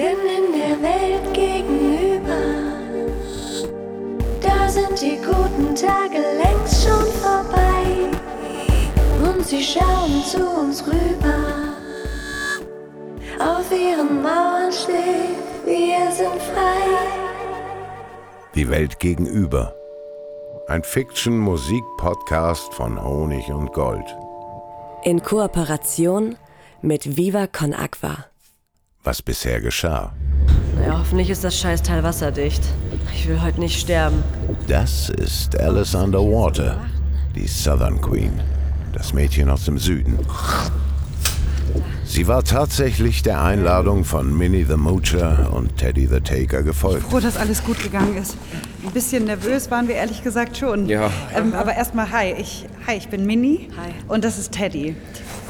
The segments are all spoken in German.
Denn in der Welt gegenüber, da sind die guten Tage längst schon vorbei. Und sie schauen zu uns rüber. Auf ihren Mauern steht, wir sind frei. Die Welt gegenüber. Ein Fiction-Musik-Podcast von Honig und Gold. In Kooperation mit Viva Con Aqua. Was bisher geschah. Naja, hoffentlich ist das Scheißteil wasserdicht. Ich will heute nicht sterben. Das ist Alice Underwater, die Southern Queen, das Mädchen aus dem Süden. Sie war tatsächlich der Einladung von Minnie the Moocher und Teddy the Taker gefolgt. Froh, dass alles gut gegangen ist. Ein bisschen nervös waren wir ehrlich gesagt schon. Ja. Ähm, aber erstmal hi. Ich, hi, ich bin Minnie. Hi. Und das ist Teddy.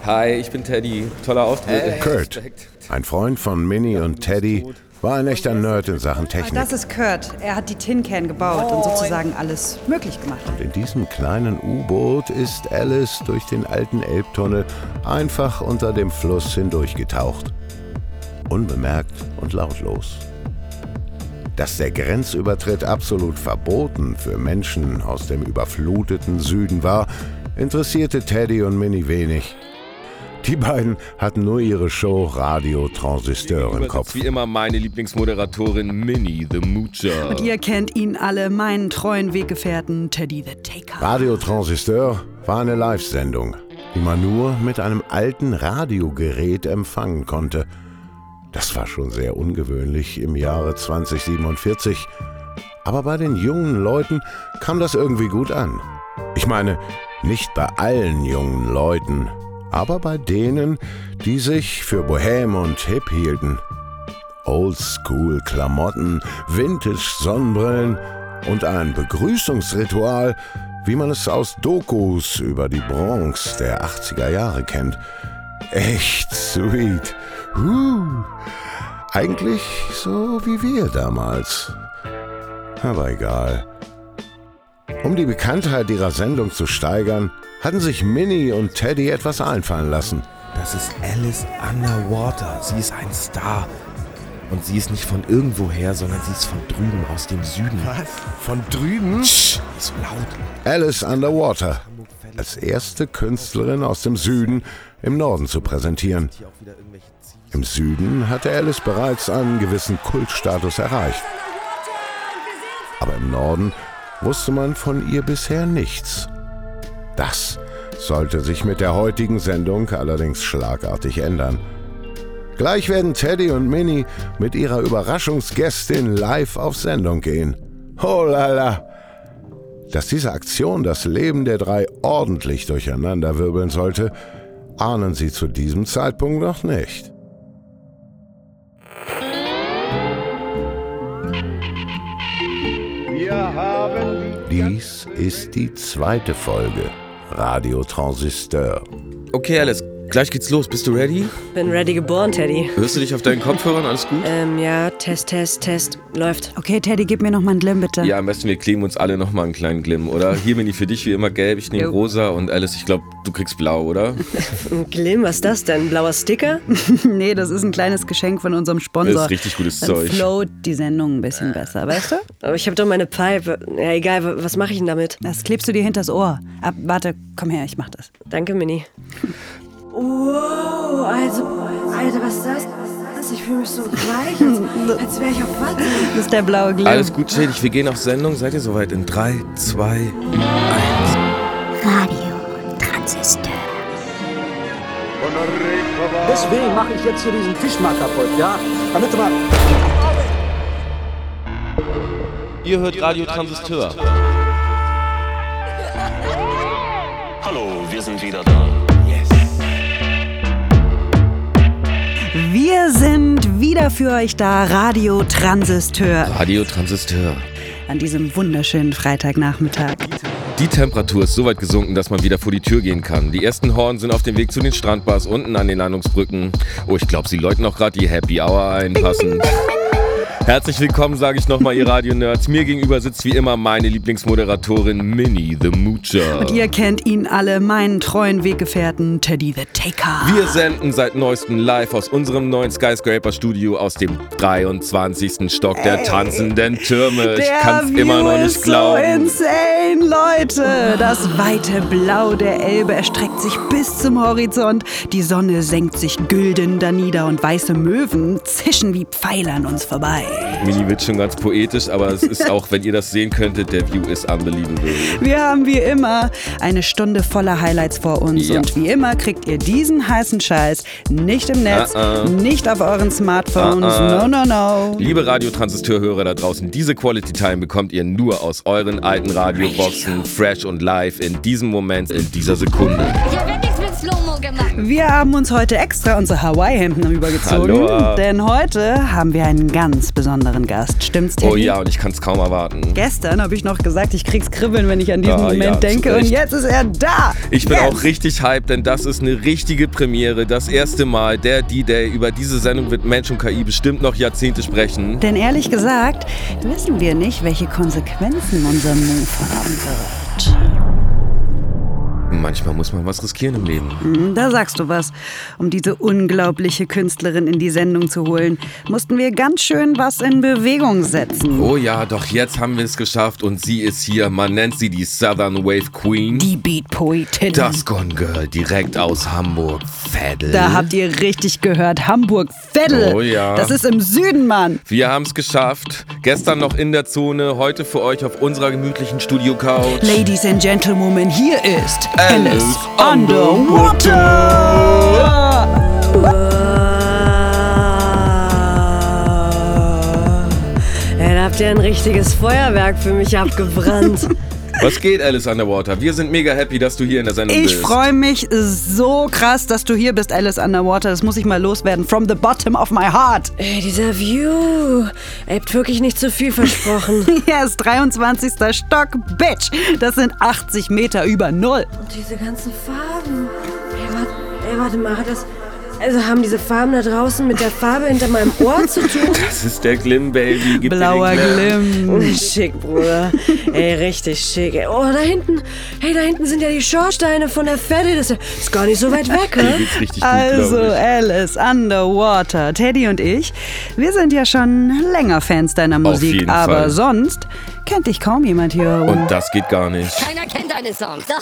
Hi, ich bin Teddy. Toller Auftritt. Kurt, ein Freund von Minnie und Teddy, war ein echter Nerd in Sachen Technik. Das ist Kurt. Er hat die Tin Can gebaut und sozusagen alles möglich gemacht. In diesem kleinen U-Boot ist Alice durch den alten Elbtunnel einfach unter dem Fluss hindurchgetaucht. Unbemerkt und lautlos. Dass der Grenzübertritt absolut verboten für Menschen aus dem überfluteten Süden war, interessierte Teddy und Minnie wenig. Die beiden hatten nur ihre Show Radio Transistor im Kopf. Wie immer meine Lieblingsmoderatorin Minnie the Moocher. Und ihr kennt ihn alle, meinen treuen Weggefährten Teddy the Taker. Radio Transistor war eine Live-Sendung, die man nur mit einem alten Radiogerät empfangen konnte. Das war schon sehr ungewöhnlich im Jahre 2047. Aber bei den jungen Leuten kam das irgendwie gut an. Ich meine, nicht bei allen jungen Leuten, aber bei denen, die sich für Bohem und Hip hielten. Oldschool-Klamotten, Vintage-Sonnenbrillen und ein Begrüßungsritual, wie man es aus Dokus über die Bronx der 80er Jahre kennt. Echt sweet. Huh. Eigentlich so wie wir damals. Aber egal. Um die Bekanntheit ihrer Sendung zu steigern, hatten sich Minnie und Teddy etwas einfallen lassen. Das ist Alice Underwater. Sie ist ein Star. Und sie ist nicht von irgendwoher, sondern sie ist von drüben aus dem Süden. Was? Von drüben? Psst, so laut. Alice Underwater, als erste Künstlerin aus dem Süden im Norden zu präsentieren. Im Süden hatte Alice bereits einen gewissen Kultstatus erreicht. Aber im Norden wusste man von ihr bisher nichts. Das sollte sich mit der heutigen Sendung allerdings schlagartig ändern. Gleich werden Teddy und Minnie mit ihrer Überraschungsgästin live auf Sendung gehen. Oh lala! Dass diese Aktion das Leben der drei ordentlich durcheinanderwirbeln sollte, ahnen sie zu diesem Zeitpunkt noch nicht. Dies ist die zweite Folge Radio Transistor. Okay, Alice, gleich geht's los. Bist du ready? Bin ready geboren, Teddy. Hörst du dich auf deinen Kopfhörern? Alles gut? Ähm, ja, Test, Test, Test. Läuft. Okay, Teddy, gib mir noch mal einen Glimm, bitte. Ja, am besten wir kleben uns alle nochmal einen kleinen Glimm, oder? Hier bin ich für dich wie immer gelb, ich nehme rosa und Alice, ich glaube, du kriegst blau, oder? Ein Glimm, was ist das denn? Ein blauer Sticker? nee, das ist ein kleines Geschenk von unserem Das Sponsor. ist richtig gutes Dann Zeug. float die Sendung ein bisschen besser, weißt du? Aber ich habe doch meine Pipe. Ja, egal, wa- was mache ich denn damit? Das klebst du dir hinters Ohr. Ab, warte, komm her, ich mach das. Danke, Minnie. Wow, also, Alter, was ist das? Ich fühle mich so weich, als, als wäre ich auf Watte. Das ist der blaue Glimm. Alles gut, Schädig, wir gehen auf Sendung. Seid ihr soweit? In 3, 2, 1. Radio Transistor. Deswegen mache ich jetzt hier diesen Tisch mal kaputt, ja? Damit du mal. Ihr hört Radio Transistor. Hallo, wir sind wieder da. Wir sind wieder für euch da, Radio Transistor, Radio Transistor. an diesem wunderschönen Freitagnachmittag. Die Temperatur ist so weit gesunken, dass man wieder vor die Tür gehen kann. Die ersten Horn sind auf dem Weg zu den Strandbars unten an den Landungsbrücken. Oh, ich glaube, sie läuten auch gerade die Happy Hour ein, passend. Herzlich willkommen, sage ich nochmal, ihr Radio-Nerds. Mir gegenüber sitzt wie immer meine Lieblingsmoderatorin Minnie the Moocher. Und ihr kennt ihn alle, meinen treuen Weggefährten Teddy the Taker. Wir senden seit neuestem live aus unserem neuen Skyscraper-Studio aus dem 23. Stock der tanzenden Türme. Ich kann's View immer noch ist nicht glauben. So insane, Leute. Das weite Blau der Elbe erstreckt sich bis zum Horizont. Die Sonne senkt sich gülden da nieder und weiße Möwen zischen wie Pfeile an uns vorbei. Mini wird schon ganz poetisch, aber es ist auch, wenn ihr das sehen könntet, der View ist unbelievable. Wir haben wie immer eine Stunde voller Highlights vor uns Ja. und wie immer kriegt ihr diesen heißen Scheiß nicht im Netz, Ah, ah. nicht auf euren Smartphones, ah. no, no, no. Liebe Radiotransistorhörer da draußen, diese Quality Time bekommt ihr nur aus euren alten Radioboxen, fresh und live in diesem Moment, in dieser Sekunde. Ich Wir haben uns heute extra unsere Hawaii-Hemden übergezogen, Hallo. denn heute haben wir einen ganz besonderen Gast. Stimmt's, Teddy? Oh ja, und ich kann es kaum erwarten. Gestern habe ich noch gesagt, ich krieg's Kribbeln, wenn ich an diesen Ah, Moment ja, denke. Und jetzt ist er da. Ich bin yes. auch richtig hyped, denn das ist eine richtige Premiere. Das erste Mal, der D-Day über diese Sendung wird Mensch und KI bestimmt noch Jahrzehnte sprechen. Denn ehrlich gesagt, wissen wir nicht, welche Konsequenzen unser Move haben wird. Manchmal muss man was riskieren im Leben. Hm, Da sagst du was. Um diese unglaubliche Künstlerin in die Sendung zu holen, mussten wir ganz schön was in Bewegung setzen. Oh ja, doch jetzt haben wir es geschafft und sie ist hier. Man nennt sie die Southern Wave Queen. Die Beat-Poetin. Das Gone Girl, direkt aus Hamburg. Veddel. Da habt ihr richtig gehört. Hamburg-Veddel. Oh ja. Das ist im Süden, Mann. Wir haben es geschafft. Gestern noch in der Zone, heute für euch auf unserer gemütlichen Studio-Couch. Ladies and Gentlemen, hier ist Alice Underwater. Ey, da habt ihr ein richtiges Feuerwerk für mich abgebrannt. Was geht, Alice Underwater? Wir sind mega happy, dass du hier in der Sendung Ich bist. freue mich so krass, dass du hier bist, Alice Underwater. Das muss ich mal loswerden. From the bottom of my heart. Ey, dieser View. Ihr habt wirklich nicht zu viel versprochen. Yes, 23. Stock, Bitch. Das sind 80 Meter über Null. Und diese ganzen Farben. Ey, warte, ey, warte mal, hat das. Also haben diese Farben da draußen mit der Farbe hinter meinem Ohr zu tun? Das ist der Glim, Baby. Gib Blauer den Glimm. Schick, Bruder. Ey, richtig schick. Ey, oh, da hinten. Hey, da hinten sind ja die Schornsteine von der Fette. Das ist gar nicht so weit weg, richtig Also, gut, Alice Underwater, Teddy und ich, wir sind ja schon länger Fans deiner Musik, jeden aber Fall. sonst kennt dich kaum jemand hier. Und das geht gar nicht. Keiner kennt deine Songs.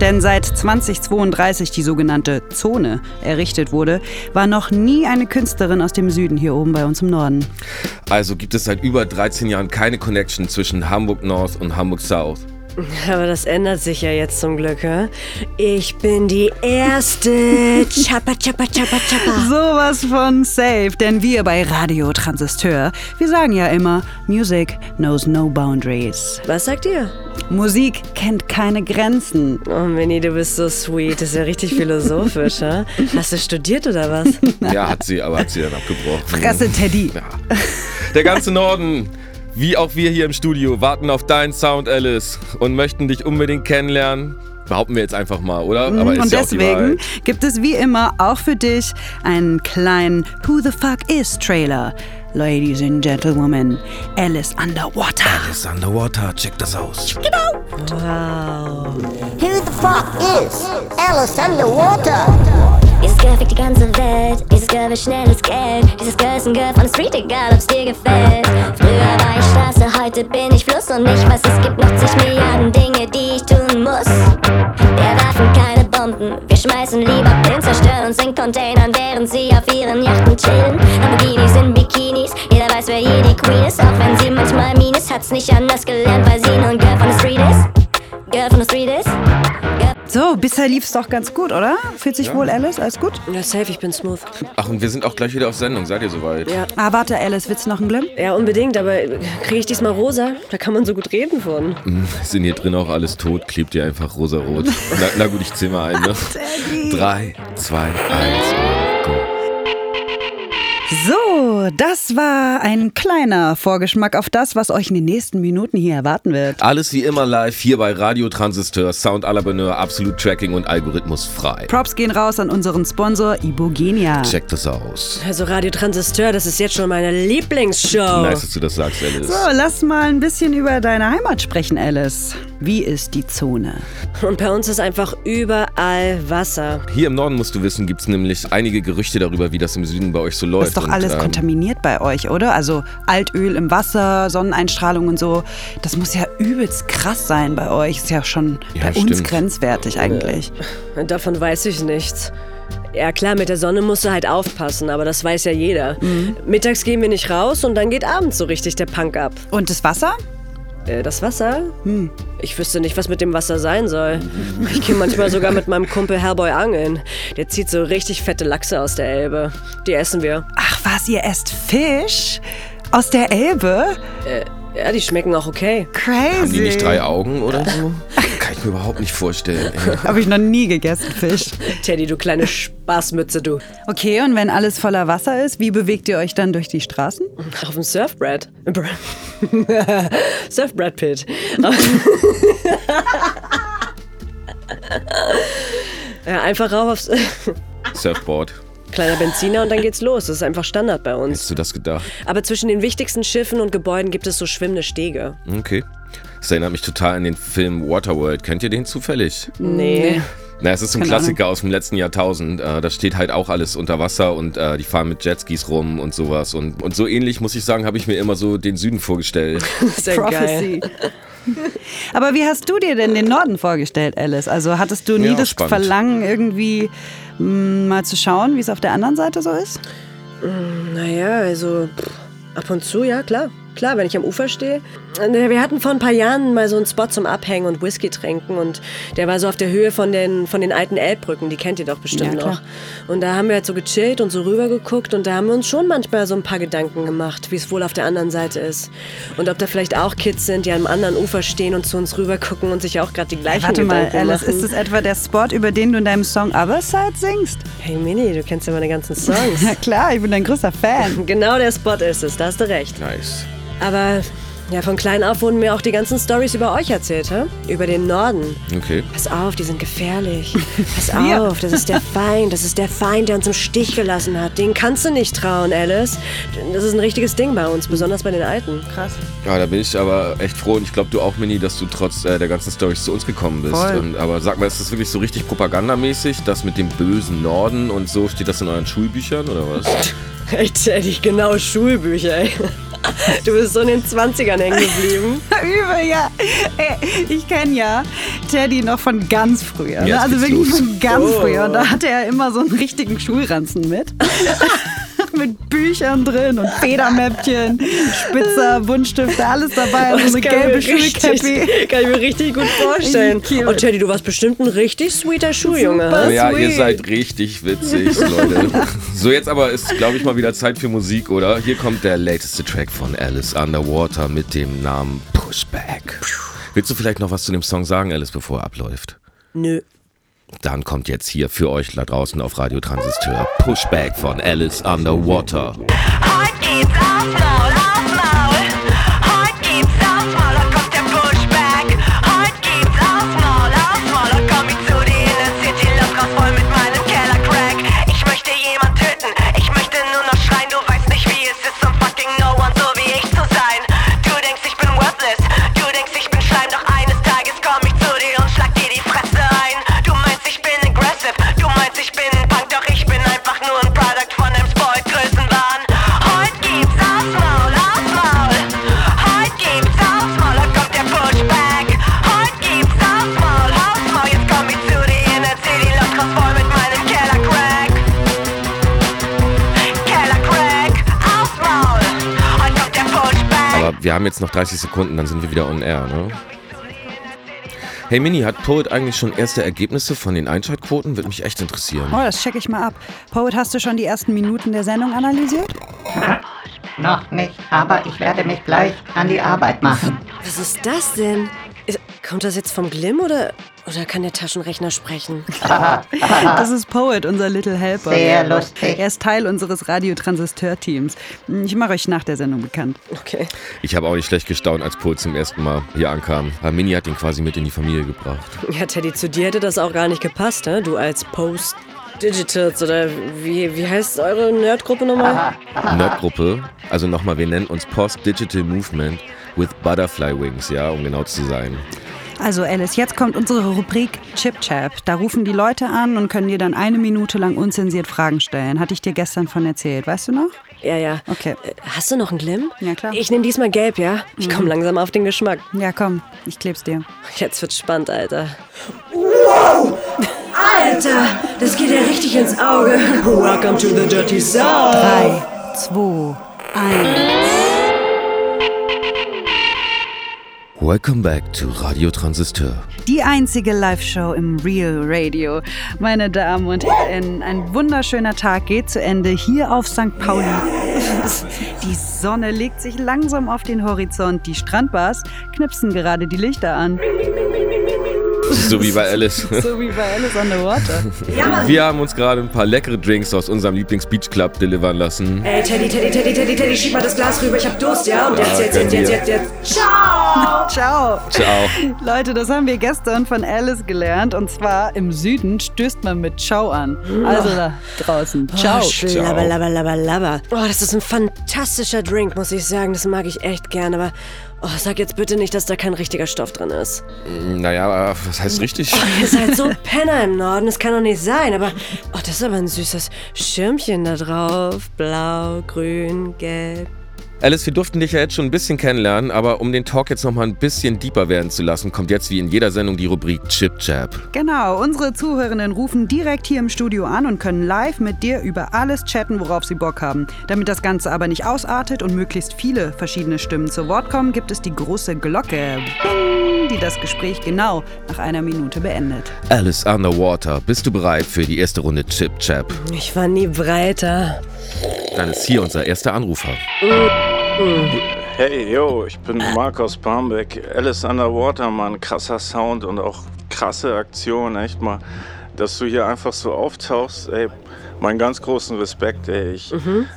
Denn seit 2032 die sogenannte Zone errichtet wurde, war noch nie eine Künstlerin aus dem Süden hier oben bei uns im Norden. Also gibt es seit über 13 Jahren keine Connection zwischen Hamburg North und Hamburg South. Aber das ändert sich ja jetzt zum Glück, hä? Ich bin die Erste. Chappa, chappa, chappa, chappa. Sowas von safe, denn wir bei Radio Transistor, wir sagen ja immer, Music knows no boundaries. Was sagt ihr? Musik kennt keine Grenzen. Oh, Minnie, du bist so sweet. Das ist ja richtig philosophisch, hä? Hast du studiert oder was? Ja, hat sie, aber hat sie dann abgebrochen. Fresse, Teddy. Ja. Der ganze Norden, wie auch wir hier im Studio, warten auf deinen Sound, Alice, und möchten dich unbedingt kennenlernen. Behaupten wir jetzt einfach mal, oder? Aber ist Und ja auch die deswegen gibt es wie immer auch für dich einen kleinen Who the Fuck is Trailer. Ladies and Gentlemen, Alice Underwater. Alice Underwater, check das aus. Who the fuck is Alice Underwater? Dieses Girl fickt die ganze Welt. Dieses Girl will schnelles Geld. Dieses Girl ist ein Girl von der Street, egal ob's dir gefällt. Früher war ich Straße, heute bin ich Fluss und ich weiß, es gibt noch zig Milliarden Dinge, die ich tun muss. Wir werfen keine Bomben, wir schmeißen lieber Pillen, zerstören uns in Containern, während sie auf ihren Yachten chillen. Lamborghinis in Bikinis, jeder weiß, wer hier die Queen ist. Auch wenn sie manchmal mean hat's nicht anders gelernt, weil sie nur ein Girl von der Street ist. Girl von der Street ist. So, bisher lief's doch ganz gut, oder? Fühlt sich wohl, Alice? Alles gut? Ja, safe, ich bin smooth. Ach, und wir sind auch gleich wieder auf Sendung. Seid ihr soweit? Ja. Ah, warte, Alice, willst du noch einen Glimm? Ja, unbedingt, aber kriege ich diesmal rosa? Da kann man so gut reden von. Hm, Sind hier drin auch alles tot? Klebt ihr einfach rosarot? Na, na gut, ich zähl mal ein, ne? Drei, zwei, eins und go. So, das war ein kleiner Vorgeschmack auf das, was euch in den nächsten Minuten hier erwarten wird. Alles wie immer live hier bei Radio Transistor, Sound à la Bonheur, absolut Tracking und Algorithmus frei. Props gehen raus an unseren Sponsor Ibogenia. Check das aus. Also Radio Transistor, das ist jetzt schon meine Lieblingsshow. Nice, dass du das sagst, Alice. So, lass mal ein bisschen über deine Heimat sprechen, Alice. Wie ist die Zone? Und bei uns ist einfach überall Wasser. Hier im Norden musst du wissen, gibt es nämlich einige Gerüchte darüber, wie das im Süden bei euch so läuft. Das ist doch Und, alles ähm, kontaminiert bei euch, oder? Also Altöl im Wasser, Sonneneinstrahlung und so. Das muss ja übelst krass sein bei euch. Ist ja schon Ja, bei uns stimmt. grenzwertig eigentlich. Davon weiß ich nichts. Ja klar, mit der Sonne musst du halt aufpassen, aber das weiß ja jeder. Mittags gehen wir nicht raus und dann geht abends so richtig der Punk ab. Und das Wasser? Äh, das Wasser? Ich wüsste nicht, was mit dem Wasser sein soll. Ich gehe manchmal sogar mit meinem Kumpel Hellboy angeln. Der zieht so richtig fette Lachse aus der Elbe. Die essen wir. Ach was, ihr esst Fisch? Aus der Elbe? Ja, die schmecken auch okay. Crazy. Haben die nicht drei Augen oder so? Kann ich mir überhaupt nicht vorstellen. Habe ich noch nie gegessen, Fisch. Teddy, du kleine Spaßmütze, du. Okay, und wenn alles voller Wasser ist, wie bewegt ihr euch dann durch die Straßen? Auf dem Surfbrett. Surfbrett Pit. ja, einfach rauf aufs. Surfboard. Kleiner Benziner und dann geht's los. Das ist einfach Standard bei uns. Hast du das gedacht? Aber zwischen den wichtigsten Schiffen und Gebäuden gibt es so schwimmende Stege. Okay. Das erinnert mich total an den Film Waterworld. Kennt ihr den zufällig? Nee. Na, es ist so ein Keine Klassiker aus dem letzten Jahrtausend. Äh, da steht halt auch alles unter Wasser und äh, die fahren mit Jetskis rum und sowas. Und, und so ähnlich, muss ich sagen, habe ich mir immer so den Süden vorgestellt. Sehr geil. Aber wie hast du dir denn den Norden vorgestellt, Alice? Also hattest du nie Ja, das spannend. Verlangen, irgendwie mh, mal zu schauen, wie es auf der anderen Seite so ist? Naja, also pff, ab und zu, ja, klar. Klar, wenn ich am Ufer stehe. Wir hatten vor ein paar Jahren mal so einen Spot zum Abhängen und Whisky trinken und der war so auf der Höhe von den, von den alten Elbbrücken, die kennt ihr doch bestimmt Ja, noch. Und da haben wir halt so gechillt und so rübergeguckt und da haben wir uns schon manchmal so ein paar Gedanken gemacht, wie es wohl auf der anderen Seite ist. Und ob da vielleicht auch Kids sind, die am anderen Ufer stehen und zu uns rüber gucken und sich auch gerade die gleichen Warte mal, Gedanken Alice, machen. ist das etwa der Spot, über den du in deinem Song Other Side singst? hey Mini, du kennst ja meine ganzen Songs. Na klar, ich bin dein größter Fan. genau der Spot ist es, da hast du recht. Nice. Aber ja, von klein auf wurden mir auch die ganzen Stories über euch erzählt, hä? Über den Norden. Okay. Pass auf, die sind gefährlich. Pass auf, das ist der Feind. Das ist der Feind, der uns im Stich gelassen hat. Den kannst du nicht trauen, Alice. Das ist ein richtiges Ding bei uns, besonders bei den Alten. Krass. Ja, da bin ich aber echt froh und ich glaube, du auch, Mini, dass du trotz äh, der ganzen Storys zu uns gekommen bist. Voll. Und, aber sag mal, ist das wirklich so richtig propagandamäßig, das mit dem bösen Norden und so? Steht das in euren Schulbüchern oder was? Ey, Teddy, genau Schulbücher, ey. Du bist so in den 20ern hängen geblieben. Übel, ja. Ey, ich kenne ja Teddy noch von ganz früher. Ne? Also wirklich los. von ganz Oh. früher. Und da hatte er immer so einen richtigen Schulranzen mit. mit Büchern drin und Federmäppchen, Spitzer, Buntstifte, alles dabei. Und so eine gelbe Schulkäppi. Kann ich mir richtig gut vorstellen. Und Teddy, du warst bestimmt ein richtig sweeter Schuljunge. Super. ja, ihr sweet. seid richtig witzig, Leute. So, jetzt aber ist, glaube ich, mal wieder Zeit für Musik, oder? Hier kommt der lateste Track von Alice Underwater mit dem Namen Pushback. Willst du vielleicht noch was zu dem Song sagen, Alice, bevor er abläuft? Nö. Dann kommt jetzt hier für euch da draußen auf Radio Transistor Pushback von Alice Underwater. Heute geht's aufs wir haben jetzt noch 30 Sekunden, dann sind wir wieder on air, ne? Hey Mini, hat Poet eigentlich schon erste Ergebnisse von den Einschaltquoten? Würde mich echt interessieren. Oh, das check ich mal ab. Poet, hast du schon die ersten Minuten der Sendung analysiert? Noch nicht, aber ich werde mich gleich an die Arbeit machen. Was ist das denn? Ist, Kommt das jetzt vom Glim oder, oder kann der Taschenrechner sprechen? Das ist Poet, unser Little Helper. Sehr lustig. Er ist Teil unseres Radiotransistor-Teams. Ich mache euch nach der Sendung bekannt. Okay. Ich habe auch nicht schlecht gestaunt, als Poet zum ersten Mal hier ankam. Mini hat ihn quasi mit in die Familie gebracht. Ja, Teddy, zu dir hätte das auch gar nicht gepasst, ne? Du als Post Digitals oder wie, wie heißt eure Nerdgruppe nochmal? Nerdgruppe, also nochmal, wir nennen uns Post Digital Movement with Butterfly Wings, ja, um genau zu sein. Also Alice, jetzt kommt unsere Rubrik Chip Chap. Da rufen die Leute an und können dir dann eine Minute lang unzensiert Fragen stellen. Hatte ich dir gestern von erzählt, weißt du noch? Ja, ja. Okay. Äh, Hast du noch einen Glim? Ja, klar. Ich nehme diesmal gelb, ja? Ich komme langsam auf den Geschmack. Ja, komm, ich kleb's dir. Jetzt wird's spannend, Alter. Wow! Alter, das geht ja richtig ins Auge. Welcome to the Dirty South. Drei, zwei, eins. Welcome back to Radio Transistor. Die einzige Live-Show im Real Radio. Meine Damen und Herren, ein wunderschöner Tag geht zu Ende hier auf St. Pauli. Die Sonne legt sich langsam auf den Horizont. Die Strandbars knipsen gerade die Lichter an. So wie bei Alice. So wie bei Alice on the Water. Wir haben uns gerade ein paar leckere Drinks aus unserem Lieblings-Beach Club delivern lassen. Ey, Teddy, Teddy, Teddy, Teddy, Teddy, schieb mal das Glas rüber, ich hab Durst, ja? Und jetzt, Ja, jetzt, jetzt, jetzt, jetzt, jetzt. Ciao! Ciao. Ciao. Leute, das haben wir gestern von Alice gelernt. Und zwar im Süden stößt man mit Ciao an. Also da draußen. Ciao. Oh, schlabber, labber, labber, labber. Oh, das ist ein fantastischer Drink, muss ich sagen. Das mag ich echt gern, aber oh, sag jetzt bitte nicht, dass da kein richtiger Stoff drin ist. Naja, aber was heißt richtig? Ihr seid so Penner im Norden, das kann doch nicht sein, aber oh, das ist aber ein süßes Schirmchen da drauf. Blau, grün, gelb. Alice, wir durften dich ja jetzt schon ein bisschen kennenlernen, aber um den Talk jetzt nochmal ein bisschen deeper werden zu lassen, kommt jetzt wie in jeder Sendung die Rubrik Chip Chap. Genau, unsere Zuhörenden rufen direkt hier im Studio an und können live mit dir über alles chatten, worauf sie Bock haben. Damit das Ganze aber nicht ausartet und möglichst viele verschiedene Stimmen zu Wort kommen, gibt es die große Glocke, Bing, die das Gespräch genau nach einer Minute beendet. Alice Underwater, bist du bereit für die erste Runde Chip Chap? Ich war nie breiter. Dann ist hier unser erster Anrufer. Hey, yo, ich bin Marc aus Barmbek. Alice Underwater, Mann. Krasser Sound und auch krasse Aktion, echt mal. Dass du hier einfach so auftauchst, ey, meinen ganz großen Respekt, ey. Ich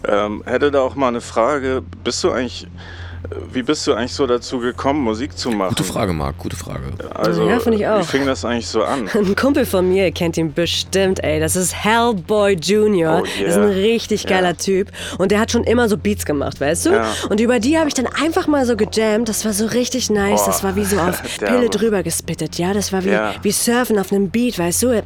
ähm, hätte da auch mal eine Frage. Bist du eigentlich, wie bist du eigentlich so dazu gekommen, Musik zu machen? Gute Frage, Marc, gute Frage. Also, Ja, find ich auch. wie fing das eigentlich so an? Ein Kumpel von mir, ihr kennt ihn bestimmt, ey. Das ist Hellboy Jr. Oh, yeah. Das ist ein richtig Ja. geiler Typ. Und der hat schon immer so Beats gemacht, weißt du? Ja. Und über die habe ich dann einfach mal so gejammt. Das war so richtig nice. Boah. Das war wie so auf. Pille drüber gespittet, ja? Das war wie, Ja. wie Surfen auf einem Beat, weißt du?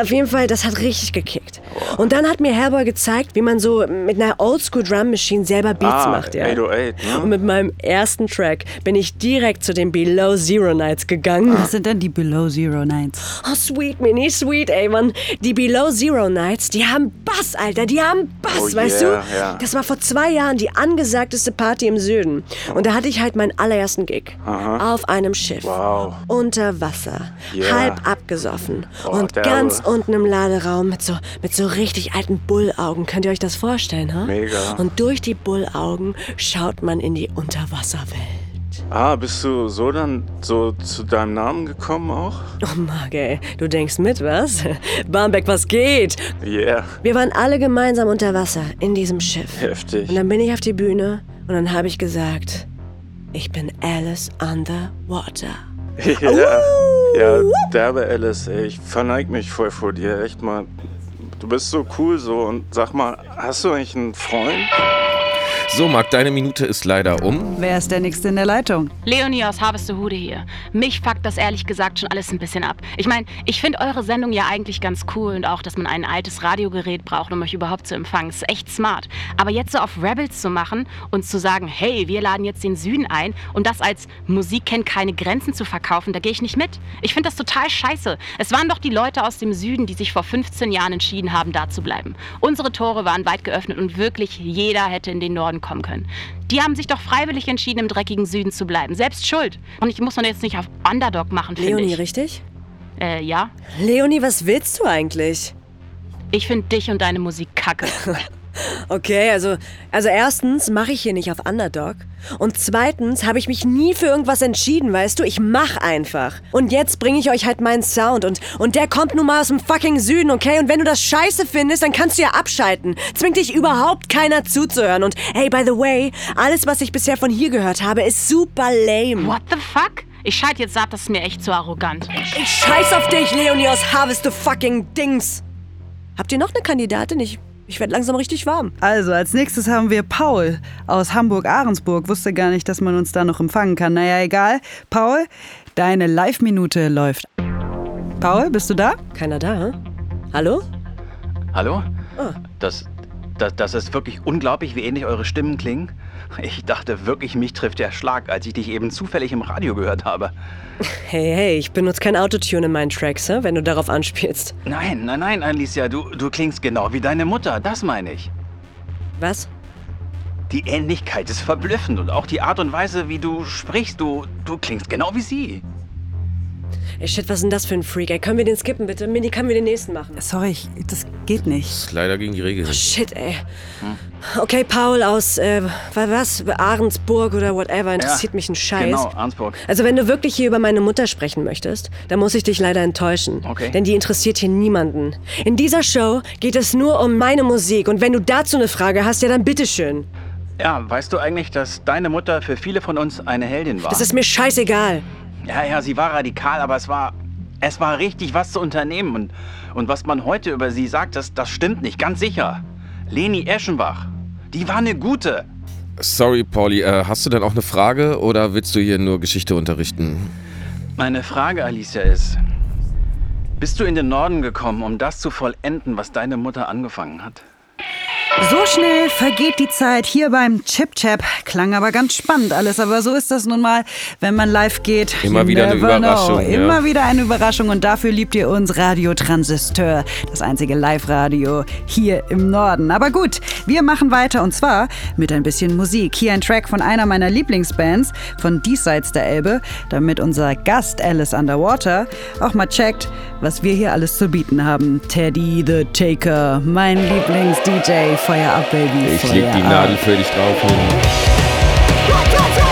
Auf jeden Fall, das hat richtig gekickt. Und dann hat mir Hellboy gezeigt, wie man so mit einer Oldschool Drum Machine selber Beats ah, macht, ja. 808, Und ne? mit meinem ersten Track bin ich direkt zu den Below Zero Nights gegangen. Was sind denn die Below Zero Nights? Oh, sweet, mini sweet, ey, Mann. Die Below Zero Nights, die haben Bass, Alter. Die haben Bass, Oh weißt yeah, du? ja. Das war vor zwei Jahren die angesagteste Party im Süden. Und da hatte ich halt meinen allerersten Gig. Auf einem Schiff. Wow. Unter Wasser. Yeah. Halb abgesoffen. Oh, und derbe. ganz unten im Laderaum mit so, mit so richtig alten Bullaugen. Könnt ihr euch das vorstellen, ha? Mega. Und durch die Bullaugen schaut man in die Unterwasserwelt. Ah, bist du so dann so zu deinem Namen gekommen auch? Oh, Marc, ey, du denkst mit, was? Barmbek, was geht? Yeah, Wir waren alle gemeinsam unter Wasser in diesem Schiff. heftig. Und dann bin ich auf die Bühne und dann habe ich gesagt, ich bin Alice Underwater. Ja, ja, derbe Alice, ey, ich verneig mich voll vor dir, echt mal. Du bist so cool so und sag mal, hast du eigentlich einen Freund? So, Marc, deine Minute ist leider um. Wer ist der Nächste in der Leitung? Leonie aus Harvestehude hier. Mich fuckt das ehrlich gesagt schon alles ein bisschen ab. Ich meine, ich finde eure Sendung ja eigentlich ganz cool und auch, dass man ein altes Radiogerät braucht, um euch überhaupt zu empfangen. Ist echt smart. Aber jetzt so auf Rebels zu machen und zu sagen, hey, wir laden jetzt den Süden ein und das als Musik kennt keine Grenzen zu verkaufen, da gehe ich nicht mit. Ich finde das total scheiße. Es waren doch die Leute aus dem Süden, die sich vor 15 Jahren entschieden haben, da zu bleiben. Unsere Tore waren weit geöffnet und wirklich jeder hätte in den Norden kommen können. Die haben sich doch freiwillig entschieden, im dreckigen Süden zu bleiben. Selbst schuld. Und ich muss man jetzt nicht auf Underdog machen, finde Leonie, ich. richtig? Äh, ja. Leonie, was willst du eigentlich? Ich finde dich und deine Musik kacke. Okay, also, also erstens mache ich hier nicht auf Underdog. Und zweitens habe ich mich nie für irgendwas entschieden, weißt du? Ich mach einfach. Und jetzt bringe ich euch halt meinen Sound und, und der kommt nun mal aus dem fucking Süden, okay? Und wenn du das scheiße findest, dann kannst du ja abschalten. Zwingt dich überhaupt keiner zuzuhören. Und hey, by the way, alles, was ich bisher von hier gehört habe, ist super lame. What the fuck? Ich schalte jetzt ab, das ist mir echt zu arrogant. Ich scheiß auf dich, Leonie aus Harvest, du fucking Dings. Habt ihr noch eine Kandidatin? Ich, ich werde langsam richtig warm. Also, als nächstes haben wir Paul aus Hamburg-Ahrensburg. Wusste gar nicht, dass man uns da noch empfangen kann. Naja, egal. Paul, deine Live-Minute läuft. Paul, bist du da? Keiner da? Hallo? Hallo? Ah. Das, das, das ist wirklich unglaublich, wie ähnlich eure Stimmen klingen. Ich dachte wirklich, mich trifft der Schlag, als ich dich eben zufällig im Radio gehört habe. Hey, hey, ich benutze kein Autotune in meinen Tracks, wenn du darauf anspielst. Nein, nein, nein, Alicia, du, du klingst genau wie deine Mutter, das meine ich. Was? Die Ähnlichkeit ist verblüffend und auch die Art und Weise, wie du sprichst, du, du klingst genau wie sie. Ey, shit, was ist denn das für ein Freak? Ey, können wir den skippen, bitte? Mini, können wir den nächsten machen? Sorry, ich, das geht nicht. Das ist leider gegen die Regeln. Oh, shit, ey. Okay, Paul aus, äh, was? Ahrensburg oder whatever, interessiert Ja, mich ein Scheiß. Genau, Arnsburg. Also wenn du wirklich hier über meine Mutter sprechen möchtest, dann muss ich dich leider enttäuschen. Okay. Denn die interessiert hier niemanden. In dieser Show geht es nur um meine Musik und wenn du dazu eine Frage hast, ja dann bitteschön. Ja, weißt du eigentlich, dass deine Mutter für viele von uns eine Heldin war? Das ist mir scheißegal. Ja, ja, sie war radikal, aber es war. Es war richtig, was zu unternehmen. Und, und was man heute über sie sagt, das, das stimmt nicht, ganz sicher. Leni Eschenbach, die war eine gute. Sorry, Pauli, äh, hast du denn auch eine Frage oder willst du hier nur Geschichte unterrichten? Meine Frage, Alicia, ist: Bist du in den Norden gekommen, um das zu vollenden, was deine Mutter angefangen hat? So schnell vergeht die Zeit hier beim Chip Chap. Klang aber ganz spannend alles, aber so ist das nun mal, wenn man live geht. Immer You wieder eine Überraschung, Know. ja. Immer wieder eine Überraschung und dafür liebt ihr uns Radio Transistor, das einzige Live-Radio hier im Norden. Aber gut, wir machen weiter und zwar mit ein bisschen Musik. Hier ein Track von einer meiner Lieblingsbands von Diesseits der Elbe, damit unser Gast Alice Underwater auch mal checkt, was wir hier alles zu bieten haben. Teddy the Taker, mein Lieblings-DJ. Feuer ab, Baby. Ich Feuer leg die. Nadel für dich drauf. Leni.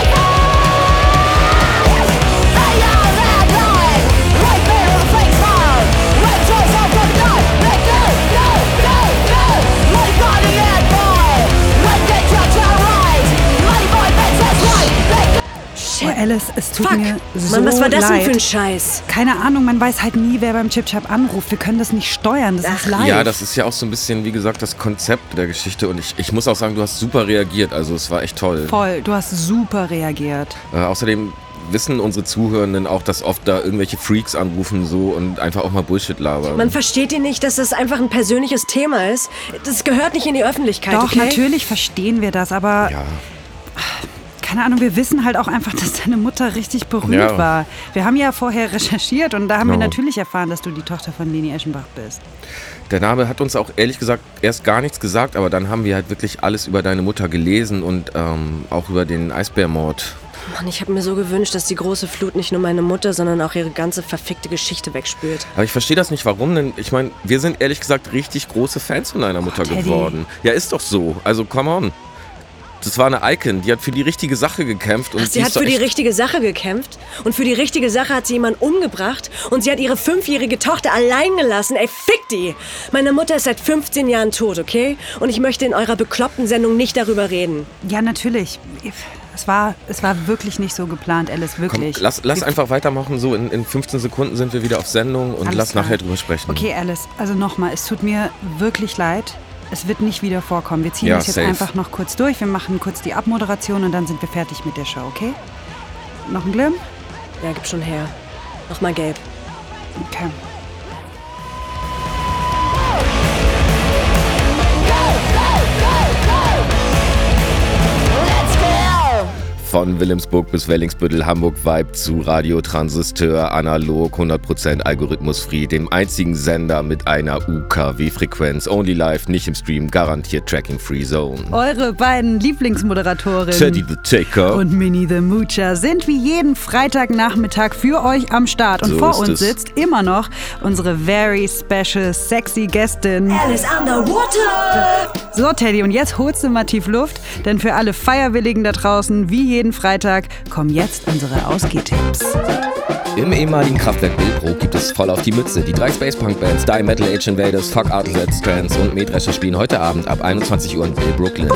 Alice, es tut Fuck. mir so Mann, was war das denn leid. für ein Scheiß? Keine Ahnung, man weiß halt nie, wer beim Chip Chap anruft. Wir können das nicht steuern, das ist live. Ja, das ist ja auch so ein bisschen, wie gesagt, das Konzept der Geschichte. Und ich, ich muss auch sagen, du hast super reagiert. Also es war echt toll. Voll, du hast super reagiert. Äh, außerdem wissen unsere Zuhörenden auch, dass oft da irgendwelche Freaks anrufen so und einfach auch mal Bullshit labern. Man versteht ihr nicht, dass das einfach ein persönliches Thema ist. Das gehört nicht in die Öffentlichkeit, Doch, okay? natürlich verstehen wir das, aber ja. Keine Ahnung, wir wissen halt auch einfach, dass deine Mutter richtig berühmt Ja. war. Wir haben ja vorher recherchiert und da haben wir Genau. natürlich erfahren, dass du die Tochter von Leni Eschenbach bist. Der Name hat uns auch ehrlich gesagt erst gar nichts gesagt, aber dann haben wir halt wirklich alles über deine Mutter gelesen und ähm, auch über den Eisbärmord. Mann, ich habe mir so gewünscht, dass die große Flut nicht nur meine Mutter, sondern auch ihre ganze verfickte Geschichte wegspült. Aber ich verstehe das nicht, warum, denn ich meine, wir sind ehrlich gesagt richtig große Fans von deiner Mutter Teddy. geworden. Ja, ist doch so. Also, come on. Das war eine Icon, die hat für die richtige Sache gekämpft. Und Ach, sie hat für die richtige Sache gekämpft und für die richtige Sache hat sie jemanden umgebracht und sie hat ihre fünfjährige Tochter allein gelassen. Ey, fick die! Meine Mutter ist seit 15 Jahren tot, okay? Und ich möchte in eurer bekloppten Sendung nicht darüber reden. Ja, natürlich. Es war, es war wirklich nicht so geplant, Alice, Komm, wirklich. lass, lass Wir- einfach weitermachen. So, in, in 15 Sekunden sind wir wieder auf Sendung und Alles lass klar. nachher drüber sprechen. Okay, Alice, also nochmal, es tut mir wirklich leid. Es wird nicht wieder vorkommen. Wir ziehen Ja, das jetzt safe. einfach noch kurz durch. Wir machen kurz die Abmoderation und dann sind wir fertig mit der Show, okay? Noch ein Glimm? Ja, gib schon her. Nochmal gelb. Okay. Von Wilhelmsburg bis Wellingsbüttel, Hamburg Vibe zu Radio Transistor, analog, 100% algorithmusfree, dem einzigen Sender mit einer UKW-Frequenz, only live, nicht im Stream, garantiert Tracking-Free Zone. Eure beiden Lieblingsmoderatoren Teddy the Taker. und Minnie the Moocher sind wie jeden Freitagnachmittag für euch am Start. Und So vor uns es. sitzt immer noch unsere very special, sexy Gästin. Alice Underwater! So, Teddy, und jetzt holst du mal tief Luft, denn für alle Feierwilligen da draußen, wie jeden Freitag, kommen jetzt unsere Ausgehtipps. Im ehemaligen Kraftwerk Billbro gibt es voll auf die Mütze. Die drei Space Punk Bands Die Metal Age Invaders, Fuck Art Z Trans und Mähdrescher spielen heute Abend ab 21 Uhr in Bill Brooklyn.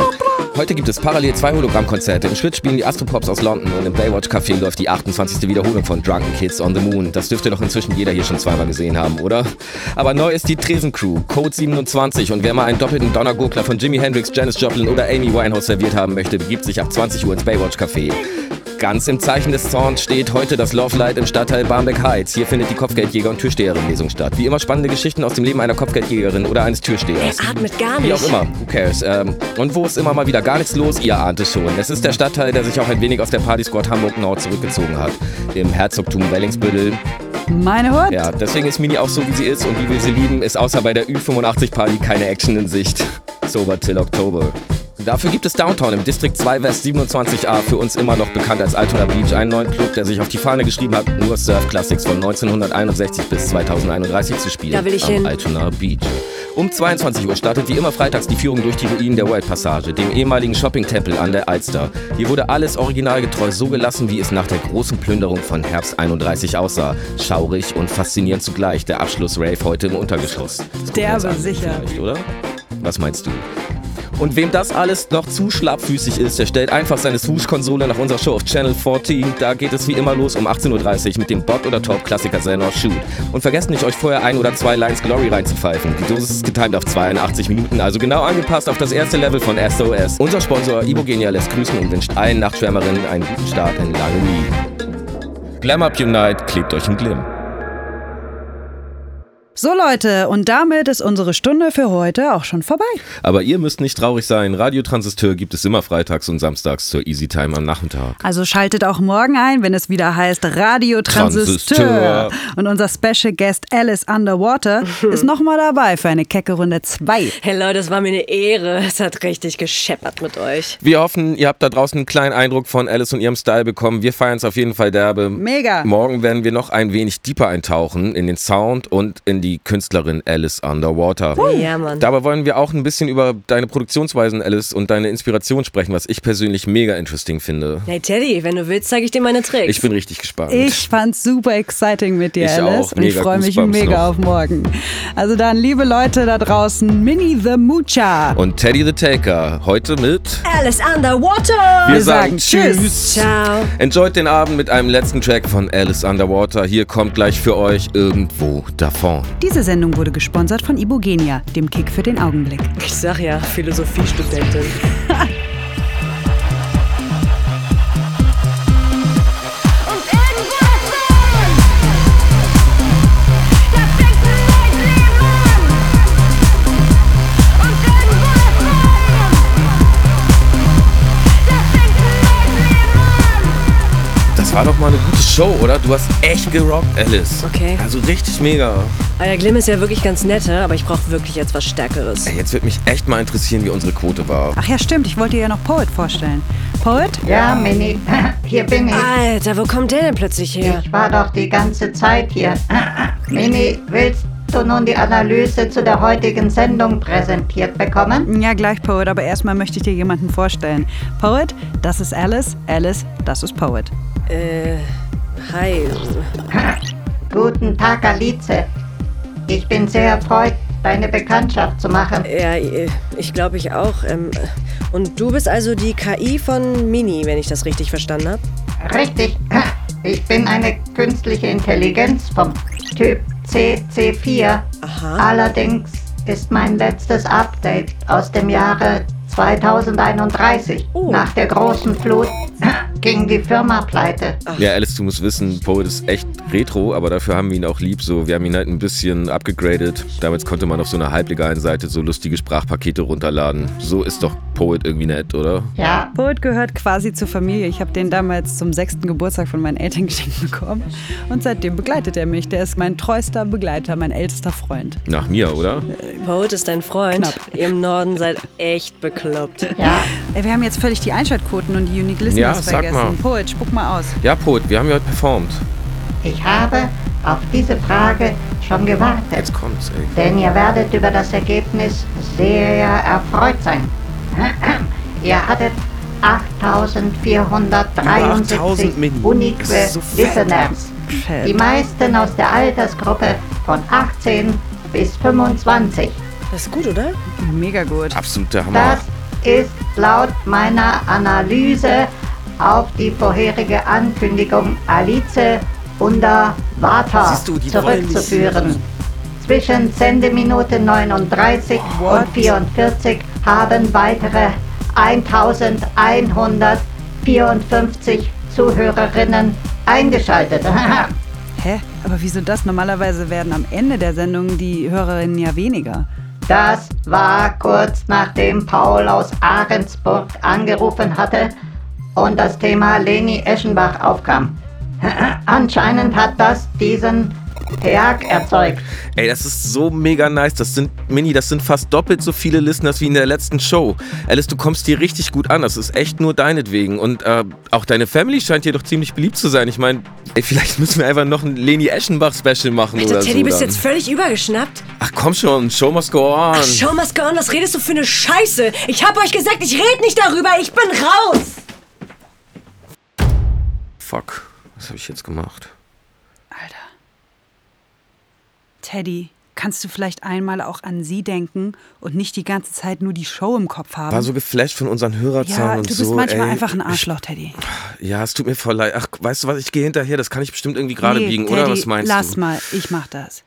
Heute gibt es parallel zwei Hologrammkonzerte. Im Schritt spielen die Astropops aus London und im Baywatch Café läuft die 28. Wiederholung von Drunken Kids on the Moon. Das dürfte doch inzwischen jeder hier schon zweimal gesehen haben, oder? Aber neu ist die Tresen Crew, Code 27 und wer mal einen doppelten Donnergurkler von Jimi Hendrix, Janis Joplin oder Amy Winehouse serviert haben möchte, begibt sich ab 20 Uhr ins Baywatch Café. Ganz im Zeichen des Zorns steht heute das Love Light im Stadtteil Barmbek Heights. Hier findet die Kopfgeldjäger- und Türsteherin-Lesung statt. Wie immer spannende Geschichten aus dem Leben einer Kopfgeldjägerin oder eines Türstehers. Atmet gar Wie nicht. auch immer, who cares? Ähm, und wo ist immer mal wieder gar nichts los? Ihr ahnt es schon. Es ist der Stadtteil, der sich auch ein wenig aus der Partysquad Hamburg Nord zurückgezogen hat. Im Herzogtum Wellingsbüttel. Meine Hut? Ja, deswegen ist Mini auch so, wie sie ist und wie wir sie lieben, ist außer bei der Ü85-Party keine Action in Sicht. Sober till Oktober. Dafür gibt es Downtown im Distrikt 2 West 27a, für uns immer noch bekannt als Altona Beach, einen neuen Club, der sich auf die Fahne geschrieben hat, nur Surf Classics von 1961 bis 2031 zu spielen. Da will ich am hin. Altona Beach. Um 22 Uhr startet wie immer freitags die Führung durch die Ruinen der World Passage, dem ehemaligen Shopping-Tempel an der Alster. Hier wurde alles originalgetreu so gelassen, wie es nach der großen Plünderung von Herbst 31 aussah. Schaurig und faszinierend zugleich. Der Abschluss-Rave heute im Untergeschoss. Derbe sicher. Oder? Was meinst du? Und wem das alles noch zu schlappfüßig ist, der stellt einfach seine Swoosh-Konsole nach unserer Show auf Channel 14. Da geht es wie immer los um 18.30 Uhr mit dem Bot- oder Top-Klassiker-Sender Shoot. Und vergesst nicht, euch vorher ein oder zwei Lines Glory reinzupfeifen. Die Dosis ist getimed auf 82 Minuten, also genau angepasst auf das erste Level von SOS. Unser Sponsor Ibogenia lässt grüßen und wünscht allen Nachtschwärmerinnen einen guten Start in Langui. Glam Up Unite, klebt euch im Glimm. So Leute, und damit ist unsere Stunde für heute auch schon vorbei. Aber ihr müsst nicht traurig sein. Radiotransistor gibt es immer freitags und samstags zur Easy Time am Nachmittag. Also schaltet auch morgen ein, wenn es wieder heißt Radio Transistor. Transistor. Und unser Special Guest Alice Underwater ist nochmal dabei für eine kecke Runde 2. Hey Leute, es war mir eine Ehre. Es hat richtig gescheppert mit euch. Wir hoffen, ihr habt da draußen einen kleinen Eindruck von Alice und ihrem Style bekommen. Wir feiern es auf jeden Fall derbe. Mega. Morgen werden wir noch ein wenig deeper eintauchen in den Sound und in die Künstlerin Alice Underwater. Ja, Mann. Dabei wollen wir auch ein bisschen über deine Produktionsweisen, Alice, und deine Inspiration sprechen, was ich persönlich mega interesting finde. Hey Teddy, wenn du willst, zeige ich dir meine Tricks. Ich bin richtig gespannt. Ich fand's super exciting mit dir, Ich Alice. auch. Und ich freue mich mega noch. auf morgen. Also dann, liebe Leute da draußen, Minnie the Moocher. Und Teddy the Taker, heute mit... Alice Underwater! Wir, sagen, Tschüss. Ciao. Enjoyt den Abend mit einem letzten Track von Alice Underwater. Hier kommt gleich für euch irgendwo davon. Diese Sendung wurde gesponsert von Ibogenia, dem Kick für den Augenblick. Ich sag ja, Philosophiestudentin. Das war doch mal eine gute Show, oder? Du hast echt gerockt, Alice. Okay. Also richtig mega. Euer Glim ist ja wirklich ganz nett, aber ich brauche wirklich jetzt was Stärkeres. Ey, jetzt wird mich echt mal interessieren, wie unsere Quote war. Ach ja, stimmt, ich wollte dir ja noch Poet vorstellen. Poet? Ja, Mini, hier bin ich. Alter, wo kommt der denn plötzlich her? Ich war doch die ganze Zeit hier. Mini, willst du nun die Analyse zu der heutigen Sendung präsentiert bekommen? Ja, gleich Poet, aber erstmal möchte ich dir jemanden vorstellen. Poet, das ist Alice. Alice, das ist Poet. Äh, hi. Guten Tag, Alice. Ich bin sehr erfreut, deine Bekanntschaft zu machen. Ja, ich glaube ich auch. Ähm, und du bist also die KI von Mini, wenn ich das richtig verstanden habe? Richtig. Ich bin eine künstliche Intelligenz vom Typ CC4. Allerdings ist mein letztes Update aus dem Jahre 2031. Nach der großen Flut ging die Firma pleite. Ja, Alice, du musst wissen, Poet ist echt retro, aber dafür haben wir ihn auch lieb. So, wir haben ihn halt ein bisschen abgegradet. Damals konnte man auf so einer halblegalen Seite so lustige Sprachpakete runterladen. So ist doch Poet irgendwie nett, oder? Ja. Poet gehört quasi zur Familie. Ich habe den damals zum sechsten Geburtstag von meinen Eltern geschenkt bekommen. Und seitdem begleitet er mich. Der ist mein treuester Begleiter, mein ältester Freund. Nach mir, oder? Poet ist dein Freund. Ihr im Norden seid echt bekloppt. Ja. Ey, wir haben jetzt völlig die Einschaltquoten und die Unique Listeners Ja, sag vergessen. mal. Poet, spuck mal aus. Ja, Poet, wir haben ja heute performt. Ich habe auf diese Frage schon gewartet. Jetzt kommt's, ey. Denn ihr werdet über das Ergebnis sehr erfreut sein. Ihr hattet 8473 8000 Mini. unique so. Listeners. Fett. Die meisten aus der Altersgruppe von 18 bis 25. Das ist gut, oder? Mega gut. Absoluter Hammer. Das ist laut meiner Analyse auf die vorherige Ankündigung Alice unter mich zurückzuführen. Zwischen Sendeminute 39 und 44 haben weitere 1154 Zuhörerinnen eingeschaltet. Hä? Aber wieso das? Normalerweise werden am Ende der Sendung die Hörerinnen ja weniger. Das war kurz nachdem Paul aus Ahrensburg angerufen hatte und das Thema Leni Eschenbach aufkam. Anscheinend hat das diesen Berg erzeugt. Ey, das ist so mega nice. Das sind, Mini, das sind fast doppelt so viele Listeners wie in der letzten Show. Alice, du kommst hier richtig gut an. Das ist echt nur deinetwegen. Und äh, auch deine Family scheint hier doch ziemlich beliebt zu sein. Ich meine, vielleicht müssen wir einfach noch ein Leni Eschenbach-Special machen Alter, oder Teddy, so. bist dann. jetzt völlig übergeschnappt. Ach komm schon, Show must go on. Ach, show must go on, was redest du für eine Scheiße? Ich hab euch gesagt, ich red nicht darüber, ich bin raus! Fuck, was habe ich jetzt gemacht? Teddy, kannst du vielleicht einmal auch an sie denken und nicht die ganze Zeit nur die Show im Kopf haben? War so geflasht von unseren Hörerzahlen ja, und du bist so. manchmal ey. einfach ein Arschloch, Teddy. Ja, es tut mir voll leid. Ach, weißt du was, ich gehe hinterher, das kann ich bestimmt irgendwie gerade nee, biegen, Teddy, oder? Was meinst lass du? mal, ich mach das.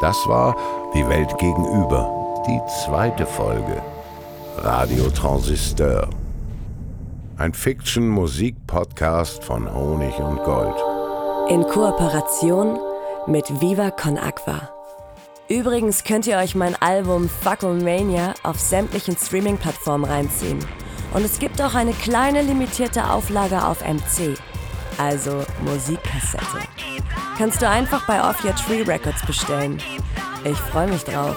Das war Die Welt gegenüber, die zweite Folge. Radio Transistor. Ein Fiction-Musik-Podcast von Honig und Gold. In Kooperation mit Viva Con Aqua. Übrigens könnt ihr euch mein Album Fucklemania auf sämtlichen Streaming-Plattformen reinziehen. Und es gibt auch eine kleine limitierte Auflage auf MC, also Musikkassette. Kannst du einfach bei Off Your Tree Records bestellen. Ich freue mich drauf.